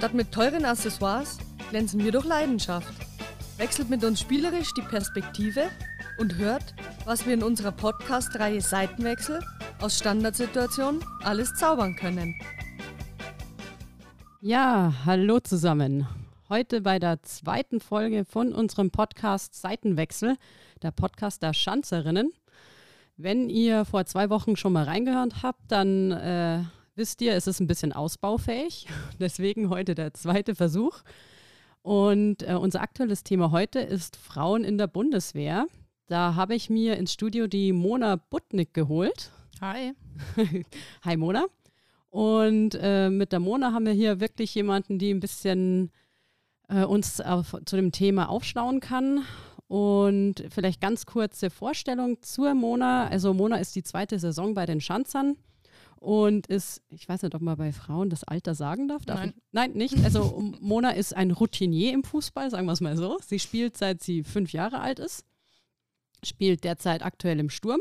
Statt mit teuren Accessoires glänzen wir durch Leidenschaft. Wechselt mit uns spielerisch die Perspektive und hört, was wir in unserer Podcast-Reihe Seitenwechsel aus Standardsituationen alles zaubern können. Ja, hallo zusammen. Heute bei der zweiten Folge von unserem Podcast Seitenwechsel, der Podcast der Schanzerinnen. Wenn ihr vor zwei Wochen schon mal reingehört habt, dann äh, wisst ihr, es ist ein bisschen ausbaufähig. Deswegen heute der zweite Versuch. Und äh, unser aktuelles Thema heute ist Frauen in der Bundeswehr. Da habe ich mir ins Studio die Mona Butnick geholt. Hi. Hi Mona. Und äh, mit der Mona haben wir hier wirklich jemanden, die ein bisschen äh, uns auf, zu dem Thema aufschlauen kann. Und vielleicht ganz kurze Vorstellung zur Mona. Also Mona ist die zweite Saison bei den Schanzern und ist, ich weiß nicht, ob man bei Frauen das Alter sagen darf. darf Nein. Ich? Nein, nicht. Also Mona ist ein Routinier im Fußball, sagen wir es mal so. Sie spielt seit sie fünf Jahre alt ist, spielt derzeit aktuell im Sturm.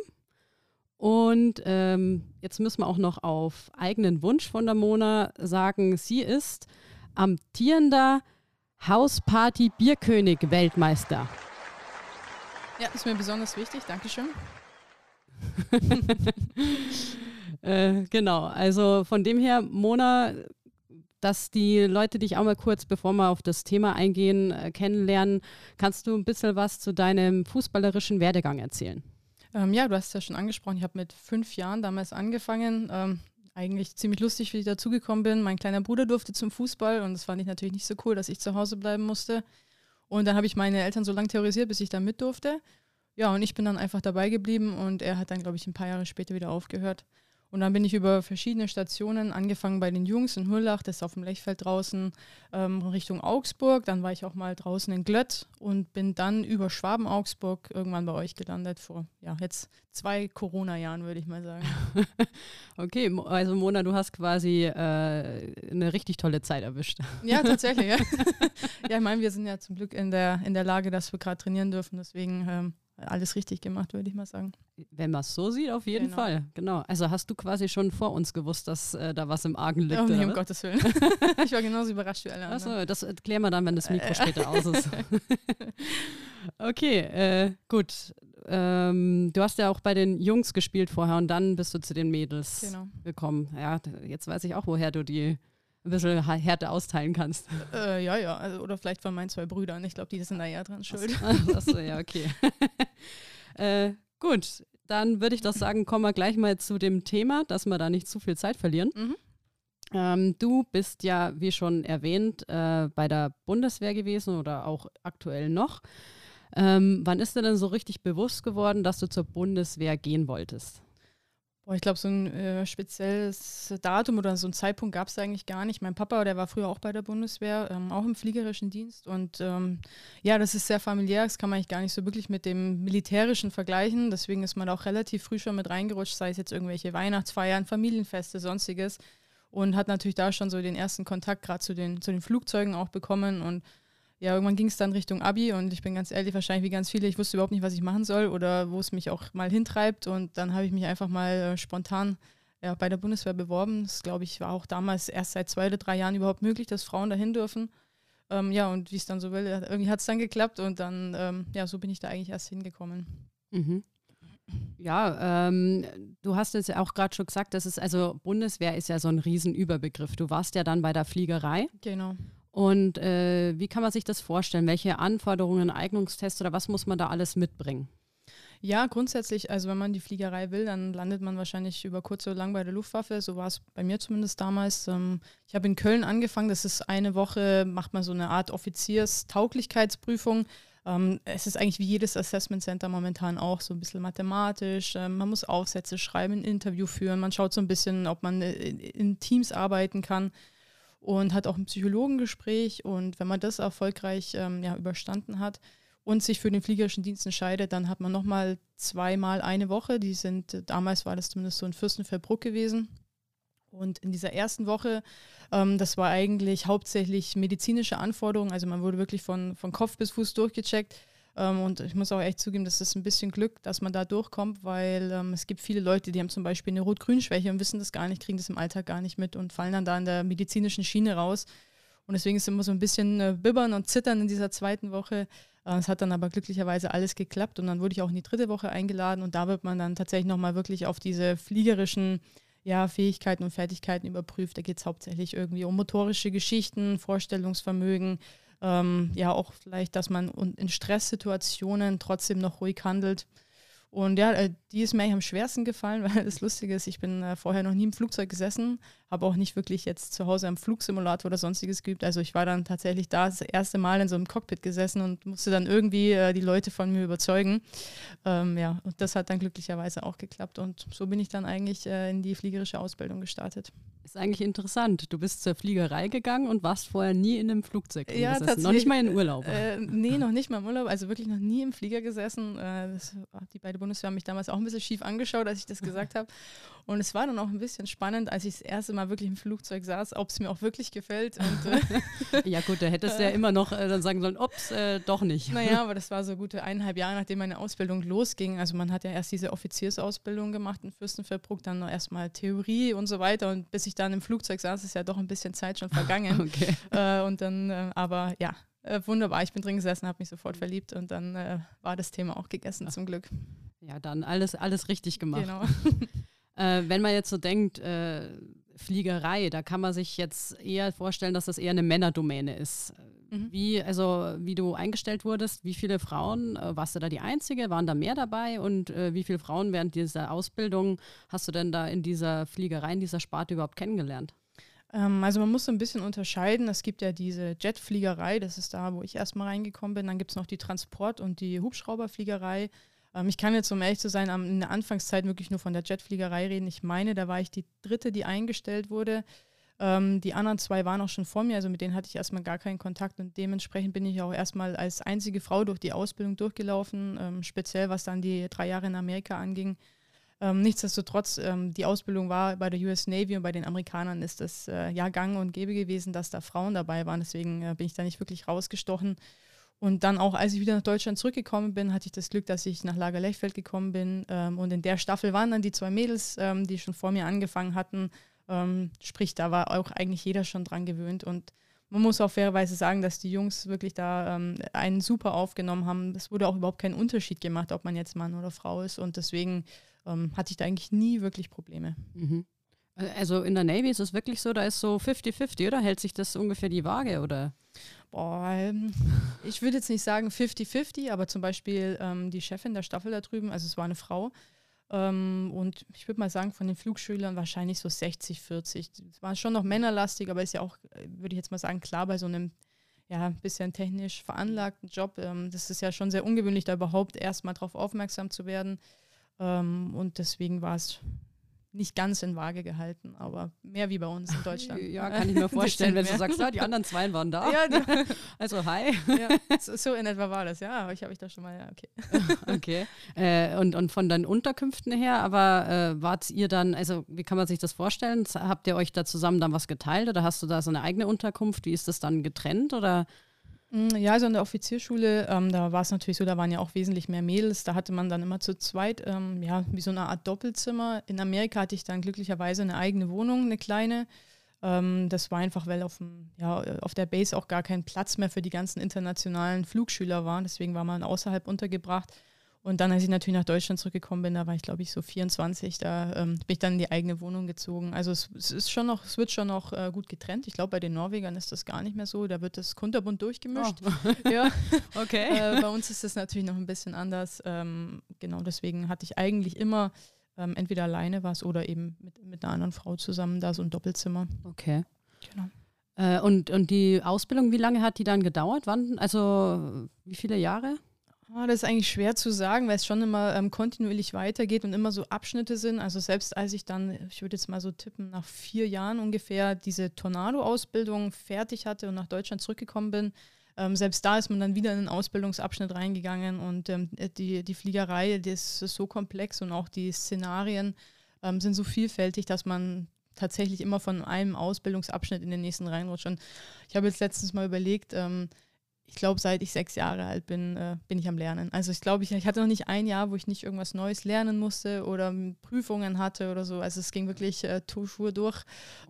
Und ähm, jetzt müssen wir auch noch auf eigenen Wunsch von der Mona sagen, sie ist amtierender Hausparty Bierkönig Weltmeister. Ja, ist mir besonders wichtig. Dankeschön. Äh, genau, also von dem her, Mona, dass die Leute dich auch mal kurz, bevor wir auf das Thema eingehen, äh, kennenlernen, kannst du ein bisschen was zu deinem fußballerischen Werdegang erzählen? Ähm, ja, du hast es ja schon angesprochen. Ich habe mit fünf Jahren damals angefangen. Ähm, eigentlich ziemlich lustig, wie ich dazugekommen bin. Mein kleiner Bruder durfte zum Fußball und das fand ich natürlich nicht so cool, dass ich zu Hause bleiben musste. Und dann habe ich meine Eltern so lange terrorisiert, bis ich da mit durfte. Ja, und ich bin dann einfach dabei geblieben und er hat dann, glaube ich, ein paar Jahre später wieder aufgehört. Und dann bin ich über verschiedene Stationen, angefangen bei den Jungs in Hurlach, das ist auf dem Lechfeld draußen, ähm, Richtung Augsburg. Dann war ich auch mal draußen in Glött und bin dann über Schwaben-Augsburg irgendwann bei euch gelandet, vor ja, jetzt zwei Corona-Jahren, würde ich mal sagen. okay, also Mona, du hast quasi äh, eine richtig tolle Zeit erwischt. Ja, tatsächlich. Ja, ja ich meine, wir sind ja zum Glück in der, in der Lage, dass wir gerade trainieren dürfen. Deswegen ähm, alles richtig gemacht, würde ich mal sagen. Wenn man es so sieht, auf jeden Genau. Fall. Genau. Also hast du quasi schon vor uns gewusst, dass äh, da was im Argen liegt. Oh, nee, um? Gottes Willen. ich war genauso überrascht wie alle anderen. Achso, das klären wir dann, wenn das Mikro später aus ist. okay, äh, gut. Ähm, du hast ja auch bei den Jungs gespielt vorher und dann bist du zu den Mädels Genau. gekommen. Ja, jetzt weiß ich auch, woher du die ein bisschen Härte austeilen kannst. Äh, ja, ja. Also, oder vielleicht von meinen zwei Brüdern. Ich glaube, die sind da eher dran schuld. Achso, ja, okay. äh, gut, dann würde ich doch sagen, kommen wir gleich mal zu dem Thema, dass wir da nicht zu viel Zeit verlieren. Mhm. Ähm, du bist ja, wie schon erwähnt, äh, bei der Bundeswehr gewesen oder auch aktuell noch. Ähm, wann ist dir denn so richtig bewusst geworden, dass du zur Bundeswehr gehen wolltest? Boah, ich glaube, so ein äh, spezielles Datum oder so ein Zeitpunkt gab es eigentlich gar nicht. Mein Papa, der war früher auch bei der Bundeswehr, ähm, auch im fliegerischen Dienst. Und ähm, ja, das ist sehr familiär. Das kann man eigentlich gar nicht so wirklich mit dem militärischen vergleichen. Deswegen ist man auch relativ früh schon mit reingerutscht, sei es jetzt irgendwelche Weihnachtsfeiern, Familienfeste, sonstiges. Und hat natürlich da schon so den ersten Kontakt gerade zu den, zu den Flugzeugen auch bekommen. Und ja, irgendwann ging es dann Richtung Abi und ich bin ganz ehrlich, wahrscheinlich wie ganz viele, ich wusste überhaupt nicht, was ich machen soll oder wo es mich auch mal hintreibt. Und dann habe ich mich einfach mal äh, spontan ja, bei der Bundeswehr beworben. Das, glaube ich, war auch damals erst seit zwei oder drei Jahren überhaupt möglich, dass Frauen dahin dürfen. Ähm, ja, und wie es dann so will, äh, irgendwie hat es dann geklappt und dann, ähm, ja, so bin ich da eigentlich erst hingekommen. Mhm. Ja, ähm, du hast es ja auch gerade schon gesagt, das ist also Bundeswehr ist ja so ein Riesenüberbegriff. Du warst ja dann bei der Fliegerei. Genau. Und äh, wie kann man sich das vorstellen? Welche Anforderungen, Eignungstests oder was muss man da alles mitbringen? Ja, grundsätzlich, also wenn man die Fliegerei will, dann landet man wahrscheinlich über kurz oder lang bei der Luftwaffe. So war es bei mir zumindest damals. Ähm, ich habe in Köln angefangen. Das ist eine Woche, macht man so eine Art Offizierstauglichkeitsprüfung. Ähm, es ist eigentlich wie jedes Assessment Center momentan auch so ein bisschen mathematisch. Ähm, man muss Aufsätze schreiben, ein Interview führen. Man schaut so ein bisschen, ob man äh, in, in Teams arbeiten kann und hat auch ein Psychologengespräch. Und wenn man das erfolgreich ähm, ja, überstanden hat, und sich für den fliegerischen Dienst entscheidet, dann hat man nochmal zweimal eine Woche. Die sind, äh, damals war das zumindest so in Fürstenfeldbruck gewesen. Und in dieser ersten Woche, ähm, das war eigentlich hauptsächlich medizinische Anforderungen. Also man wurde wirklich von, von Kopf bis Fuß durchgecheckt. Ähm, und ich muss auch echt zugeben, das ist ein bisschen Glück, dass man da durchkommt, weil ähm, es gibt viele Leute, die haben zum Beispiel eine Rot-Grün-Schwäche und wissen das gar nicht, kriegen das im Alltag gar nicht mit und fallen dann da in der medizinischen Schiene raus. Und deswegen ist immer so ein bisschen äh, bibbern und zittern in dieser zweiten Woche. Äh, es hat dann aber glücklicherweise alles geklappt und dann wurde ich auch in die dritte Woche eingeladen und da wird man dann tatsächlich nochmal wirklich auf diese fliegerischen ja, Fähigkeiten und Fertigkeiten überprüft. Da geht es hauptsächlich irgendwie um motorische Geschichten, Vorstellungsvermögen, ähm, ja auch vielleicht, dass man in Stresssituationen trotzdem noch ruhig handelt. Und ja, äh, die ist mir eigentlich am schwersten gefallen, weil das Lustige ist, ich bin äh, vorher noch nie im Flugzeug gesessen, habe auch nicht wirklich jetzt zu Hause am Flugsimulator oder sonstiges geübt. Also ich war dann tatsächlich da das erste Mal in so einem Cockpit gesessen und musste dann irgendwie äh, die Leute von mir überzeugen. Ähm, ja, und das hat dann glücklicherweise auch geklappt. Und so bin ich dann eigentlich äh, in die fliegerische Ausbildung gestartet. Ist eigentlich interessant. Du bist zur Fliegerei gegangen und warst vorher nie in einem Flugzeug ja, gesessen. Noch nicht mal in Urlaub. Äh, nee, noch nicht mal im Urlaub. Also wirklich noch nie im Flieger gesessen. Äh, das, die beiden Bundeswehr haben mich damals auch ein bisschen schief angeschaut, als ich das gesagt habe. Und es war dann auch ein bisschen spannend, als ich das erste Mal wirklich im Flugzeug saß, ob es mir auch wirklich gefällt. Und, äh, ja gut, da hättest du ja immer noch äh, dann sagen sollen, ups, äh, doch nicht. Naja, aber das war so gute eineinhalb Jahre, nachdem meine Ausbildung losging. Also man hat ja erst diese Offiziersausbildung gemacht in Fürstenfeldbruck, dann noch erstmal Theorie und so weiter. Und bis ich dann im Flugzeug saß, ist ja doch ein bisschen Zeit schon vergangen. okay. Äh, und dann, äh, aber ja, äh, wunderbar. Ich bin drin gesessen, habe mich sofort verliebt und dann äh, war das Thema auch gegessen, ja. zum Glück. Ja, dann alles, alles richtig gemacht. Genau. äh, wenn man jetzt so denkt, äh, Fliegerei, da kann man sich jetzt eher vorstellen, dass das eher eine Männerdomäne ist. Mhm. Wie, also, wie du eingestellt wurdest, wie viele Frauen, äh, warst du da die Einzige, waren da mehr dabei und äh, wie viele Frauen während dieser Ausbildung hast du denn da in dieser Fliegerei, in dieser Sparte überhaupt kennengelernt? Ähm, also man muss so ein bisschen unterscheiden. Es gibt ja diese Jetfliegerei, das ist da, wo ich erstmal reingekommen bin. Dann gibt es noch die Transport- und die Hubschrauberfliegerei. Ähm, ich kann jetzt, um ehrlich zu sein, in der Anfangszeit wirklich nur von der Jetfliegerei reden. Ich meine, da war ich die dritte, die eingestellt wurde. Ähm, die anderen zwei waren auch schon vor mir, also mit denen hatte ich erstmal gar keinen Kontakt und dementsprechend bin ich auch erstmal als einzige Frau durch die Ausbildung durchgelaufen, ähm, speziell was dann die drei Jahre in Amerika anging. Nichtsdestotrotz, die Ausbildung war bei der US Navy und bei den Amerikanern ist das äh, ja gang und gäbe gewesen, dass da Frauen dabei waren. Deswegen äh, bin ich da nicht wirklich rausgestochen. Und dann auch, als ich wieder nach Deutschland zurückgekommen bin, hatte ich das Glück, dass ich nach Lager Lechfeld gekommen bin. Ähm, und in der Staffel waren dann die zwei Mädels, ähm, die schon vor mir angefangen hatten. Ähm, sprich, da war auch eigentlich jeder schon dran gewöhnt. Und man muss auch fairerweise sagen, dass die Jungs wirklich da ähm, einen super aufgenommen haben. Es wurde auch überhaupt kein Unterschied gemacht, ob man jetzt Mann oder Frau ist. Und deswegen ähm, hatte ich da eigentlich nie wirklich Probleme. Mhm. Also in der Navy ist es wirklich so, da ist so 50-50, oder? Hält sich das ungefähr die Waage, oder? Boah, ähm, ich würde jetzt nicht sagen 50-50, aber zum Beispiel ähm, die Chefin der Staffel da drüben, also es war eine Frau, ähm, und ich würde mal sagen, von den Flugschülern wahrscheinlich so 60-40. Es war schon noch männerlastig, aber ist ja auch, äh, würde ich jetzt mal sagen, klar bei so einem ja, ein bisschen technisch veranlagten Job. Ähm, das ist ja schon sehr ungewöhnlich, da überhaupt erstmal drauf aufmerksam zu werden. Ähm, und deswegen war es nicht ganz in Waage gehalten, aber mehr wie bei uns in Deutschland. Ja, kann ich mir vorstellen, wenn du sagst, ja, die anderen zwei waren da. Ja, die, also hi. Ja, so, in etwa war das, ja, aber ich habe ich da schon mal, ja, okay. okay. Äh, und, und von deinen Unterkünften her, aber äh, wart ihr dann, also wie kann man sich das vorstellen? Habt ihr euch da zusammen dann was geteilt oder hast du da so eine eigene Unterkunft? Wie ist das dann getrennt oder? Mm, ja, also an der Offizierschule, ähm, da war es natürlich so, da waren ja auch wesentlich mehr Mädels. Da hatte man dann immer zu zweit, ähm, ja, wie so eine Art Doppelzimmer. In Amerika hatte ich dann glücklicherweise eine eigene Wohnung, eine kleine. Ähm, das war einfach, weil auf, dem, ja, auf der Base auch gar kein Platz mehr für die ganzen internationalen Flugschüler war. Deswegen war man außerhalb untergebracht. Und dann, als ich natürlich nach Deutschland zurückgekommen bin, da war ich, glaube ich, so 24, da ähm, bin ich dann in die eigene Wohnung gezogen. Also es, es ist schon noch, es wird schon noch äh, gut getrennt. Ich glaube, bei den Norwegern ist das gar nicht mehr so. Da wird das kunterbunt durchgemischt. Oh. ja. Okay. Äh, bei uns ist das natürlich noch ein bisschen anders. Ähm, genau, deswegen hatte ich eigentlich immer ähm, entweder alleine was oder eben mit, mit einer anderen Frau zusammen da so ein Doppelzimmer. Okay. Genau. Äh, und, und die Ausbildung, wie lange hat die dann gedauert? Wann, also wie viele Jahre? Oh, das ist eigentlich schwer zu sagen, weil es schon immer ähm, kontinuierlich weitergeht und immer so Abschnitte sind. Also selbst als ich dann, ich würde jetzt mal so tippen, nach vier Jahren ungefähr diese Tornado-Ausbildung fertig hatte und nach Deutschland zurückgekommen bin, ähm, selbst da ist man dann wieder in einen Ausbildungsabschnitt reingegangen und ähm, die, die Fliegerei, das ist so komplex und auch die Szenarien ähm, sind so vielfältig, dass man tatsächlich immer von einem Ausbildungsabschnitt in den nächsten reinrutscht. Und ich habe jetzt letztens mal überlegt, ähm, ich glaube, seit ich sechs Jahre alt bin, äh, bin ich am Lernen. Also ich glaube, ich, ich hatte noch nicht ein Jahr, wo ich nicht irgendwas Neues lernen musste oder Prüfungen hatte oder so. Also es ging wirklich äh, Tour durch.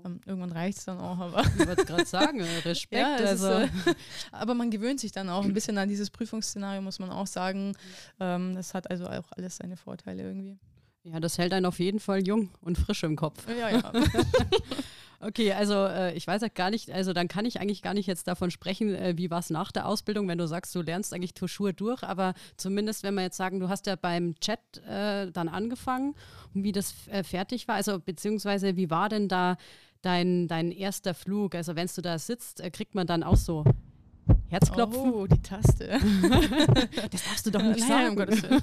Ähm, irgendwann reicht es dann auch, aber. Ich wollte gerade sagen, Respekt. Ja, also. Ist, äh, aber man gewöhnt sich dann auch ein bisschen an dieses Prüfungsszenario, muss man auch sagen. Ähm, das hat also auch alles seine Vorteile irgendwie. Ja, das hält einen auf jeden Fall jung und frisch im Kopf. Ja, ja. Okay, also äh, ich weiß ja gar nicht, also dann kann ich eigentlich gar nicht jetzt davon sprechen, äh, wie war es nach der Ausbildung, wenn du sagst, du lernst eigentlich Tuschur durch, aber zumindest wenn wir jetzt sagen, du hast ja beim Chat äh, dann angefangen und wie das äh, fertig war, also beziehungsweise wie war denn da dein, dein erster Flug? Also wenn du da sitzt, äh, kriegt man dann auch so Herzklopfen. Oh, die Taste. das darfst du doch nicht Nein, sagen. Um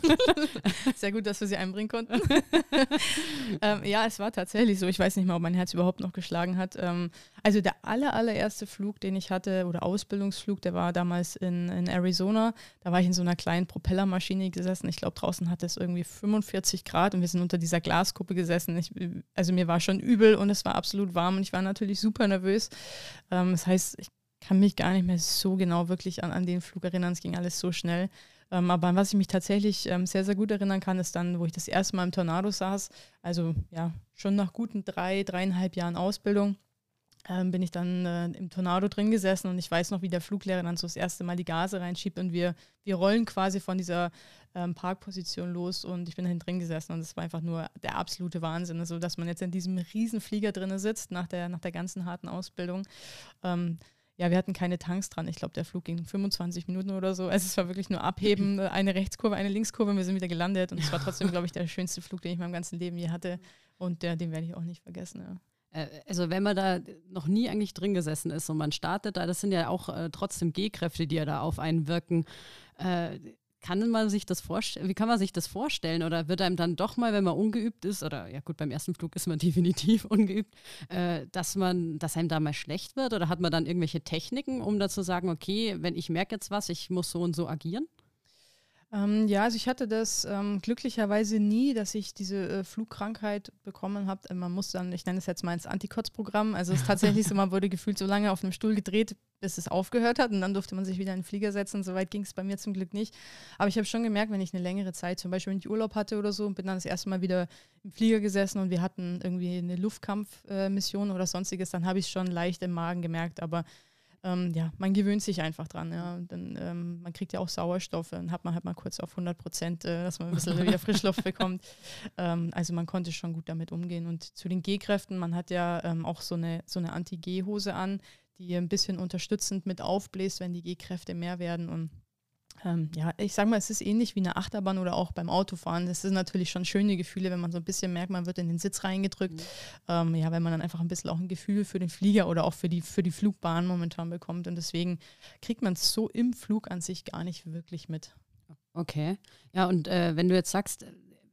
Sehr gut, dass wir sie einbringen konnten. ähm, ja, es war tatsächlich so. Ich weiß nicht mal, ob mein Herz überhaupt noch geschlagen hat. Ähm, also der aller, allererste Flug, den ich hatte, oder Ausbildungsflug, der war damals in, in Arizona. Da war ich in so einer kleinen Propellermaschine gesessen. Ich glaube, draußen hatte es irgendwie 45 Grad und wir sind unter dieser Glaskuppe gesessen. Ich, also mir war schon übel und es war absolut warm und ich war natürlich super nervös. Ähm, das heißt, ich kann mich gar nicht mehr so genau wirklich an, an den Flug erinnern. Es ging alles so schnell. Ähm, aber an was ich mich tatsächlich ähm, sehr, sehr gut erinnern kann, ist dann, wo ich das erste Mal im Tornado saß. Also ja, schon nach guten drei, dreieinhalb Jahren Ausbildung ähm, bin ich dann äh, im Tornado drin gesessen und ich weiß noch, wie der Fluglehrer dann so das erste Mal die Gase reinschiebt und wir, wir rollen quasi von dieser ähm, Parkposition los und ich bin dann drin gesessen und es war einfach nur der absolute Wahnsinn. Also, dass man jetzt in diesem riesen Flieger drin sitzt nach der, nach der ganzen harten Ausbildung. Ja, wir hatten keine Tanks dran. Ich glaube, der Flug ging 25 Minuten oder so. Also es war wirklich nur abheben, eine Rechtskurve, eine Linkskurve und wir sind wieder gelandet. Und es war trotzdem, glaube ich, der schönste Flug, den ich in meinem ganzen Leben je hatte. Und der, den werde ich auch nicht vergessen. Ja. Also wenn man da noch nie eigentlich drin gesessen ist und man startet da, das sind ja auch äh, trotzdem G-Kräfte, die ja da auf einen wirken. Äh, kann man sich das vorstellen, wie kann man sich das vorstellen? Oder wird einem dann doch mal, wenn man ungeübt ist, oder ja gut, beim ersten Flug ist man definitiv ungeübt, äh, dass man, dass einem da mal schlecht wird? Oder hat man dann irgendwelche Techniken, um da zu sagen, okay, wenn ich merke jetzt was, ich muss so und so agieren? Ähm, ja, also ich hatte das ähm, glücklicherweise nie, dass ich diese äh, Flugkrankheit bekommen habe. Man muss dann, ich nenne es jetzt mal ins Antikotzprogramm. Also es ist tatsächlich so, man wurde gefühlt so lange auf einem Stuhl gedreht, bis es aufgehört hat und dann durfte man sich wieder in den Flieger setzen. Soweit ging es bei mir zum Glück nicht. Aber ich habe schon gemerkt, wenn ich eine längere Zeit, zum Beispiel wenn ich Urlaub hatte oder so, und bin dann das erste Mal wieder im Flieger gesessen und wir hatten irgendwie eine Luftkampfmission äh, oder sonstiges, dann habe ich es schon leicht im Magen gemerkt. Aber ähm, ja, man gewöhnt sich einfach dran. Ja. Dann, ähm, man kriegt ja auch Sauerstoff, dann hat man halt mal kurz auf 100 Prozent, äh, dass man ein bisschen wieder Frischluft bekommt. Ähm, also man konnte schon gut damit umgehen. Und zu den G-Kräften, man hat ja ähm, auch so eine, so eine Anti-G-Hose an, die ein bisschen unterstützend mit aufbläst, wenn die G-Kräfte mehr werden. Und ähm, ja, ich sag mal, es ist ähnlich wie eine Achterbahn oder auch beim Autofahren. Das sind natürlich schon schöne Gefühle, wenn man so ein bisschen merkt, man wird in den Sitz reingedrückt. Mhm. Ähm, ja, wenn man dann einfach ein bisschen auch ein Gefühl für den Flieger oder auch für die, für die Flugbahn momentan bekommt. Und deswegen kriegt man es so im Flug an sich gar nicht wirklich mit. Okay. Ja, und äh, wenn du jetzt sagst,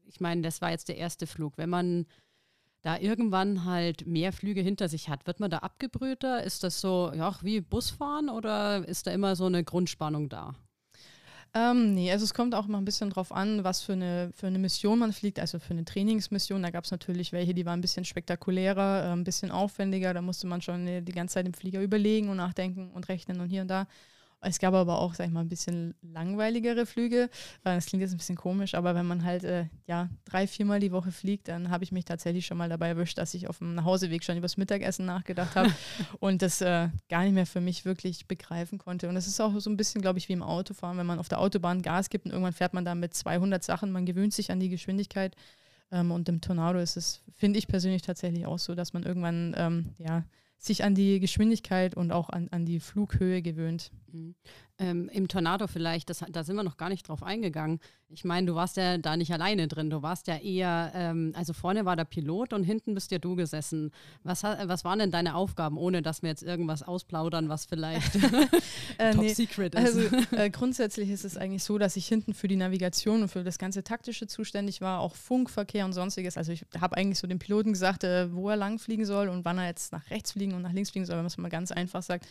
ich meine, das war jetzt der erste Flug, wenn man da irgendwann halt mehr Flüge hinter sich hat, wird man da abgebrühter? Ist das so, ja, wie Busfahren oder ist da immer so eine Grundspannung da? Ähm, nee, also es kommt auch mal ein bisschen drauf an, was für eine, für eine Mission man fliegt, also für eine Trainingsmission. Da gab es natürlich welche, die waren ein bisschen spektakulärer, äh, ein bisschen aufwendiger. Da musste man schon die ganze Zeit im Flieger überlegen und nachdenken und rechnen und hier und da. Es gab aber auch, sag ich mal, ein bisschen langweiligere Flüge. Äh, das klingt jetzt ein bisschen komisch, aber wenn man halt äh, ja, drei, viermal die Woche fliegt, dann habe ich mich tatsächlich schon mal dabei erwischt, dass ich auf dem Nachhauseweg schon über das Mittagessen nachgedacht habe und das äh, gar nicht mehr für mich wirklich begreifen konnte. Und das ist auch so ein bisschen, glaube ich, wie im Autofahren, wenn man auf der Autobahn Gas gibt und irgendwann fährt man da mit 200 Sachen, man gewöhnt sich an die Geschwindigkeit. Ähm, und im Tornado ist es, finde ich persönlich tatsächlich auch so, dass man irgendwann, ähm, ja, sich an die Geschwindigkeit und auch an, an die Flughöhe gewöhnt. Mhm. Ähm, Im Tornado vielleicht, das, da sind wir noch gar nicht drauf eingegangen. Ich meine, du warst ja da nicht alleine drin. Du warst ja eher, ähm, also vorne war der Pilot und hinten bist ja du gesessen. Was, was waren denn deine Aufgaben, ohne dass wir jetzt irgendwas ausplaudern, was vielleicht äh, top nee. secret ist? Also äh, grundsätzlich ist es eigentlich so, dass ich hinten für die Navigation und für das ganze Taktische zuständig war, auch Funkverkehr und sonstiges. Also ich habe eigentlich so dem Piloten gesagt, äh, wo er lang fliegen soll und wann er jetzt nach rechts fliegen und nach links fliegen soll, wenn man es mal ganz einfach sagt.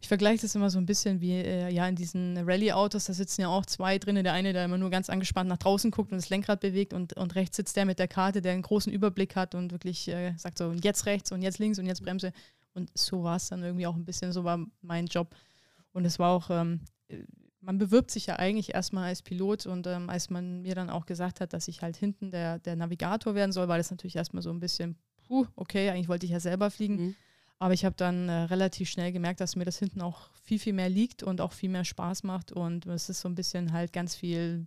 Ich vergleiche das immer so ein bisschen wie äh, ja in diesen Rallye-Autos, da sitzen ja auch zwei drin. Der eine, der immer nur ganz angespannt nach draußen guckt und das Lenkrad bewegt und, und rechts sitzt der mit der Karte, der einen großen Überblick hat und wirklich äh, sagt so, jetzt rechts und jetzt links und jetzt Bremse. Und so war es dann irgendwie auch ein bisschen, so war mein Job. Und es war auch ähm, man bewirbt sich ja eigentlich erstmal als Pilot und ähm, als man mir dann auch gesagt hat, dass ich halt hinten der, der Navigator werden soll, war das natürlich erstmal so ein bisschen, puh, okay, eigentlich wollte ich ja selber fliegen. Mhm. Aber ich habe dann äh, relativ schnell gemerkt, dass mir das hinten auch viel, viel mehr liegt und auch viel mehr Spaß macht. Und es ist so ein bisschen halt ganz viel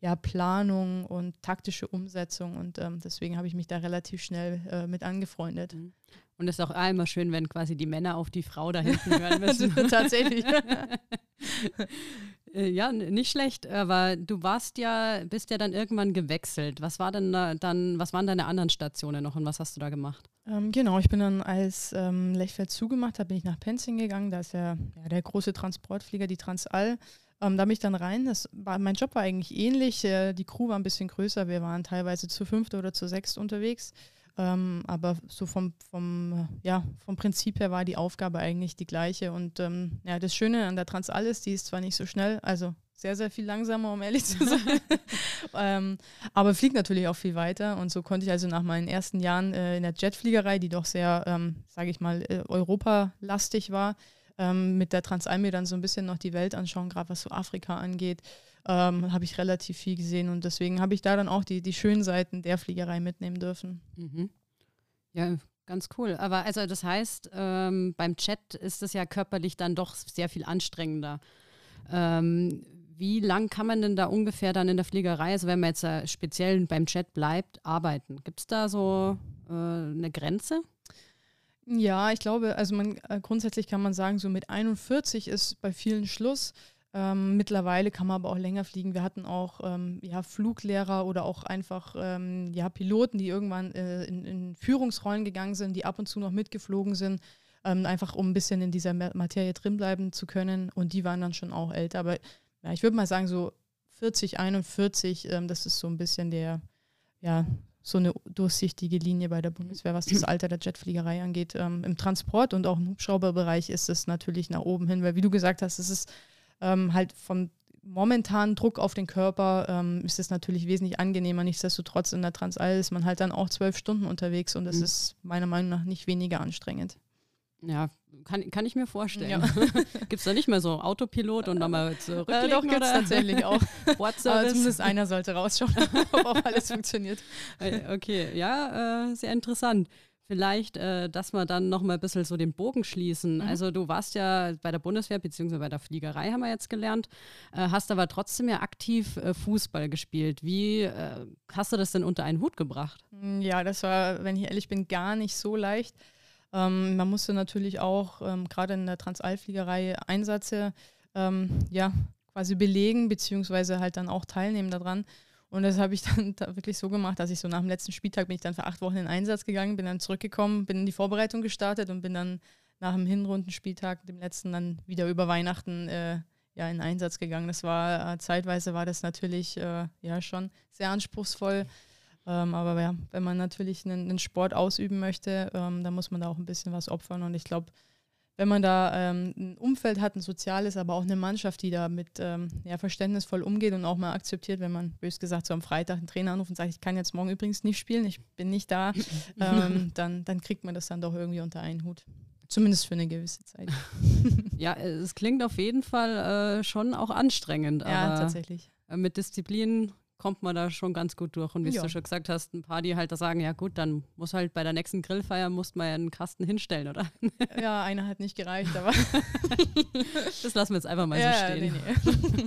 ja, Planung und taktische Umsetzung. Und ähm, deswegen habe ich mich da relativ schnell äh, mit angefreundet. Mhm. Und es ist auch immer schön, wenn quasi die Männer auf die Frau da hinten hören müssen. Tatsächlich. Äh, ja, nicht schlecht, aber du warst ja, bist ja dann irgendwann gewechselt. Was war denn da, dann, was waren deine anderen Stationen noch und was hast du da gemacht? Ähm, genau, ich bin dann als ähm, Lechfeld zugemacht habe, bin ich nach Penzing gegangen. Da ist ja, ja der große Transportflieger, die Transall. Ähm, da bin ich dann rein. Das war, mein Job war eigentlich ähnlich. Äh, die Crew war ein bisschen größer. Wir waren teilweise zu fünft oder zu sechst unterwegs. Ähm, aber so vom, vom, ja, vom Prinzip her war die Aufgabe eigentlich die gleiche. Und ähm, ja, das Schöne an der Transall ist, die ist zwar nicht so schnell, also sehr, sehr viel langsamer, um ehrlich zu sein. ähm, aber fliegt natürlich auch viel weiter. Und so konnte ich also nach meinen ersten Jahren äh, in der Jetfliegerei, die doch sehr, ähm, sage ich mal, äh, europalastig war, ähm, mit der Transalmir dann so ein bisschen noch die Welt anschauen, gerade was so Afrika angeht, ähm, habe ich relativ viel gesehen und deswegen habe ich da dann auch die, die schönen Seiten der Fliegerei mitnehmen dürfen. Mhm. Ja, ganz cool. Aber also das heißt, ähm, beim Chat ist es ja körperlich dann doch sehr viel anstrengender. Ähm, wie lang kann man denn da ungefähr dann in der Fliegerei, also wenn man jetzt äh, speziell beim Chat bleibt, arbeiten? Gibt es da so äh, eine Grenze? Ja, ich glaube, also man äh, grundsätzlich kann man sagen, so mit 41 ist bei vielen Schluss. Ähm, mittlerweile kann man aber auch länger fliegen. Wir hatten auch ähm, ja, Fluglehrer oder auch einfach ähm, ja, Piloten, die irgendwann äh, in, in, Führungsrollen gegangen sind, die ab und zu noch mitgeflogen sind, ähm, einfach um ein bisschen in dieser Materie drinbleiben zu können. Und die waren dann schon auch älter. Aber ja, ich würde mal sagen, so 40, 41, ähm, das ist so ein bisschen der, ja, so eine durchsichtige Linie bei der Bundeswehr, was das Alter der Jetfliegerei angeht. Ähm, Im Transport und auch im Hubschrauberbereich ist es natürlich nach oben hin, weil wie du gesagt hast, es ist ähm, halt vom momentanen Druck auf den Körper ähm, ist es natürlich wesentlich angenehmer. Nichtsdestotrotz in der Transall ist man halt dann auch zwölf Stunden unterwegs und das mhm. ist meiner Meinung nach nicht weniger anstrengend. Ja, kann, kann ich mir vorstellen. Ja. gibt es da nicht mehr so Autopilot und nochmal zurücklegen? Äh, doch, gibt es tatsächlich auch. Aber zumindest einer sollte rausschauen, ob auch alles funktioniert. Äh, okay, ja, äh, sehr interessant. Vielleicht, äh, dass wir dann nochmal ein bisschen so den Bogen schließen. Mhm. Also du warst ja bei der Bundeswehr beziehungsweise bei der Fliegerei, haben wir jetzt gelernt, äh, hast aber trotzdem ja aktiv äh, Fußball gespielt. Wie äh, hast du das denn unter einen Hut gebracht? Ja, das war, wenn ich ehrlich bin, gar nicht so leicht. Ähm, man musste natürlich auch ähm, gerade in der Transalfliegerei Einsätze ähm, ja, quasi belegen, beziehungsweise halt dann auch teilnehmen daran. Und das habe ich dann da wirklich so gemacht, dass ich so nach dem letzten Spieltag bin ich dann für acht Wochen in Einsatz gegangen, bin dann zurückgekommen, bin in die Vorbereitung gestartet und bin dann nach dem Hinrundenspieltag, dem letzten, dann wieder über Weihnachten äh, ja, in Einsatz gegangen. Das war äh, zeitweise war das natürlich äh, ja schon sehr anspruchsvoll. Ähm, aber ja, wenn man natürlich einen, einen Sport ausüben möchte, ähm, dann muss man da auch ein bisschen was opfern. Und ich glaube, wenn man da ähm, ein Umfeld hat, ein soziales, aber auch eine Mannschaft, die da mit ähm, ja, verständnisvoll umgeht und auch mal akzeptiert, wenn man, bös gesagt, so am Freitag einen Trainer anruft und sagt, ich kann jetzt morgen übrigens nicht spielen, ich bin nicht da, ähm, dann, dann kriegt man das dann doch irgendwie unter einen Hut. Zumindest für eine gewisse Zeit. ja, es klingt auf jeden Fall äh, schon auch anstrengend. Ja, tatsächlich. Mit Disziplin kommt man da schon ganz gut durch. Und wie ja. du schon gesagt hast, ein paar, die halt da sagen, ja gut, dann muss halt bei der nächsten Grillfeier muss man ja einen Kasten hinstellen, oder? Ja, einer hat nicht gereicht, aber das lassen wir jetzt einfach mal ja, so stehen. Nee, nee.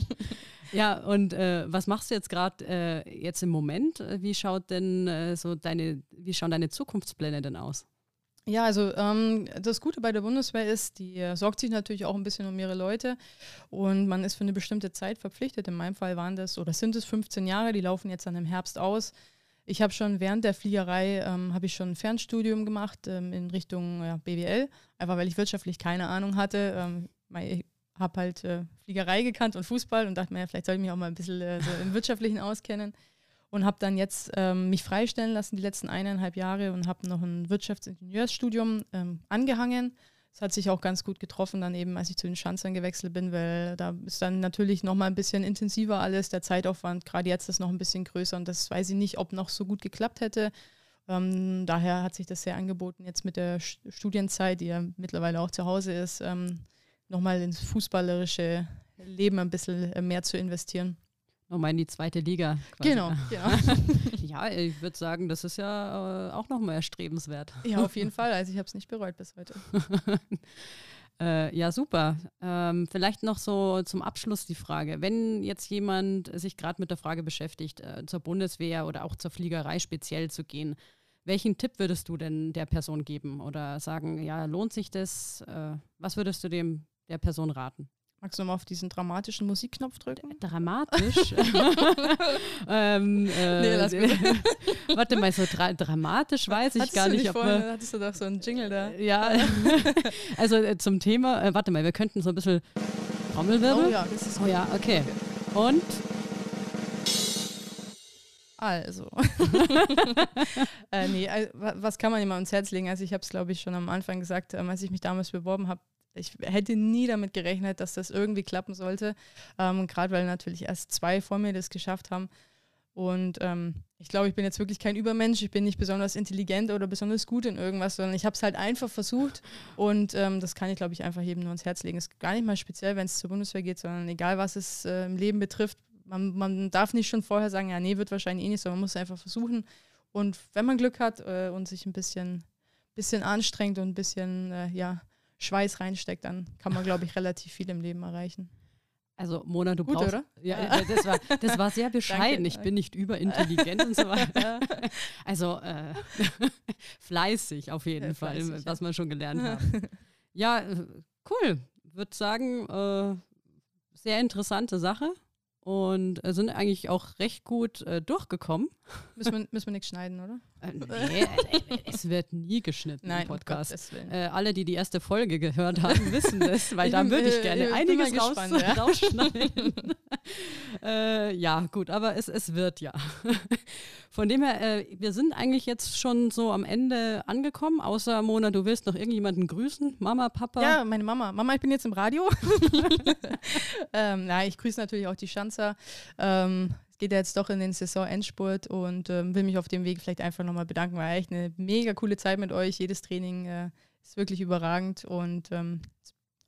ja, und äh, was machst du jetzt gerade äh, jetzt im Moment? Wie schaut denn äh, so deine, wie schauen deine Zukunftspläne denn aus? Ja, also ähm, das Gute bei der Bundeswehr ist, die äh, sorgt sich natürlich auch ein bisschen um ihre Leute und man ist für eine bestimmte Zeit verpflichtet. In meinem Fall waren das oder sind es 15 Jahre, die laufen jetzt dann im Herbst aus. Ich habe schon während der Fliegerei ähm, habe ich schon ein Fernstudium gemacht ähm, in Richtung ja, BWL, einfach weil ich wirtschaftlich keine Ahnung hatte. Ähm, ich habe halt äh, Fliegerei gekannt und Fußball und dachte mir, ja, vielleicht sollte ich mich auch mal ein bisschen äh, so im Wirtschaftlichen auskennen und habe dann jetzt ähm, mich freistellen lassen die letzten eineinhalb Jahre und habe noch ein Wirtschaftsingenieursstudium ähm, angehangen. Das hat sich auch ganz gut getroffen, dann eben, als ich zu den Schanzern gewechselt bin, weil da ist dann natürlich nochmal ein bisschen intensiver alles, der Zeitaufwand, gerade jetzt ist noch ein bisschen größer und das weiß ich nicht, ob noch so gut geklappt hätte. Ähm, daher hat sich das sehr angeboten, jetzt mit der Studienzeit, die ja mittlerweile auch zu Hause ist, ähm, nochmal ins Fußballerische Leben ein bisschen äh, mehr zu investieren. Nochmal in die zweite Liga. Quasi. Genau, genau. ja, ich würde sagen, das ist ja äh, auch nochmal erstrebenswert. Ja, auf jeden Fall. Also ich habe es nicht bereut bis heute. Äh, ja, super. Ähm, vielleicht noch so zum Abschluss die Frage. Wenn jetzt jemand sich gerade mit der Frage beschäftigt, äh, zur Bundeswehr oder auch zur Fliegerei speziell zu gehen, welchen Tipp würdest du denn der Person geben oder sagen, ja, lohnt sich das? Äh, was würdest du dem der Person raten? Magst du mal auf diesen dramatischen Musikknopf drücken? Dramatisch? ähm, äh, nee, lass mich. warte mal, so dra dramatisch weiß ich gar nicht. Ob vorhin, man, hattest du doch so einen Jingle da. Ja, also äh, zum Thema, äh, warte mal, wir könnten so ein bisschen Trommelwirbel. Oh ja, das ist gut. Oh ja, okay. okay. Und? Also. äh, nee, was kann man immer ans Herz legen? Also ich habe es, glaube ich, schon am Anfang gesagt, ähm, als ich mich damals beworben habe, ich hätte nie damit gerechnet, dass das irgendwie klappen sollte. Ähm, Gerade weil natürlich erst zwei vor mir das geschafft haben. Und ähm, ich glaube, ich bin jetzt wirklich kein Übermensch. Ich bin nicht besonders intelligent oder besonders gut in irgendwas, sondern ich habe es halt einfach versucht. Und ähm, das kann ich, glaube ich, einfach jedem nur ans Herz legen. Es ist gar nicht mal speziell, wenn es zur Bundeswehr geht, sondern egal, was es äh, im Leben betrifft. Man, man, darf nicht schon vorher sagen, ja, nee, wird wahrscheinlich eh nicht, sondern man muss es einfach versuchen. Und wenn man Glück hat äh, und sich ein bisschen, bisschen anstrengt und ein bisschen, äh, ja, Schweiß reinsteckt, dann kann man, glaube ich, relativ viel im Leben erreichen. Also Mona, du Gut, brauchst. Oder? Ja, das war, das war sehr bescheiden. ich bin nicht überintelligent und so weiter. Also äh, fleißig auf jeden ja, Fall, fleißig, was ja. wir schon gelernt haben. Ja, äh, cool. Würde sagen, äh, sehr interessante Sache und äh, sind eigentlich auch recht gut äh, durchgekommen. Müssen wir, müssen wir nichts schneiden, oder? Äh, nee, äh, es wird nie geschnitten Nein, im Podcast. Äh, alle, die die erste Folge gehört haben, wissen das, weil da würde ich gerne ich einiges raus, gespannt, ja. rausschneiden. Äh, ja, gut, aber es, es wird ja. Von dem her, äh, wir sind eigentlich jetzt schon so am Ende angekommen, außer Mona, du willst noch irgendjemanden grüßen? Mama, Papa? Ja, meine Mama. Mama, ich bin jetzt im Radio. ähm, na, ich grüße natürlich auch die Schanzer. Ähm, geht ja jetzt doch in den Saison-Endspurt und ähm, will mich auf dem Weg vielleicht einfach nochmal bedanken. War echt eine mega coole Zeit mit euch. Jedes Training äh, ist wirklich überragend und ähm,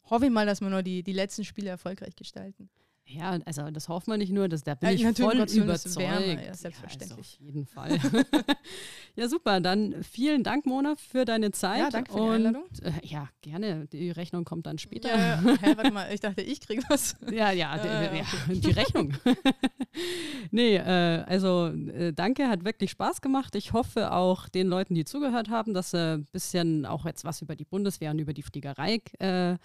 hoffe ich mal, dass wir nur die, die letzten Spiele erfolgreich gestalten. Ja, also das hoffen wir nicht nur, das, da bin ja, ich voll überzeugt. Wärme, ja, selbstverständlich. Ja, also auf jeden Fall. ja, super. Dann vielen Dank, Mona, für deine Zeit. Ja, danke für die Einladung. Äh, ja, gerne. Die Rechnung kommt dann später. Ja. Hey, warte mal, ich dachte, ich kriege was. Ja, ja, die, ja, die Rechnung. nee, äh, also äh, danke, hat wirklich Spaß gemacht. Ich hoffe auch den Leuten, die zugehört haben, dass sie ein bisschen auch jetzt was über die Bundeswehr und über die Fliegerei äh,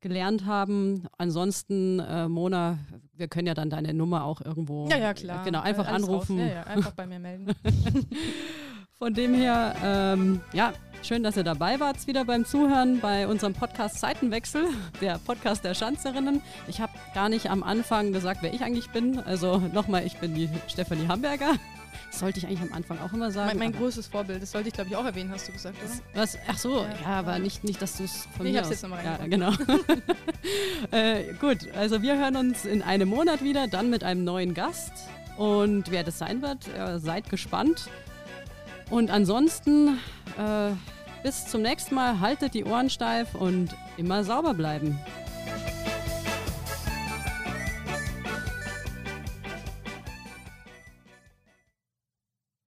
gelernt haben. Ansonsten, äh, Mona, wir können ja dann deine Nummer auch irgendwo. Ja, ja, klar. Genau, einfach Alles anrufen. Ja, ja, einfach bei mir melden. Von dem her, ähm, ja, schön, dass ihr dabei wart wieder beim Zuhören bei unserem Podcast Seitenwechsel, der Podcast der Schanzerinnen. Ich habe gar nicht am Anfang gesagt, wer ich eigentlich bin. Also nochmal, ich bin die Stefanie Hamburger. Das sollte ich eigentlich am Anfang auch immer sagen. Mein, mein großes Vorbild, das sollte ich glaube ich auch erwähnen, hast du gesagt, oder? Was? Ach so, ja, ja aber nicht, nicht dass du es von nee, mir ich hab's jetzt nochmal Ja, genau. äh, gut, also wir hören uns in einem Monat wieder, dann mit einem neuen Gast. Und wer das sein wird, äh, seid gespannt. Und ansonsten, äh, bis zum nächsten Mal, haltet die Ohren steif und immer sauber bleiben.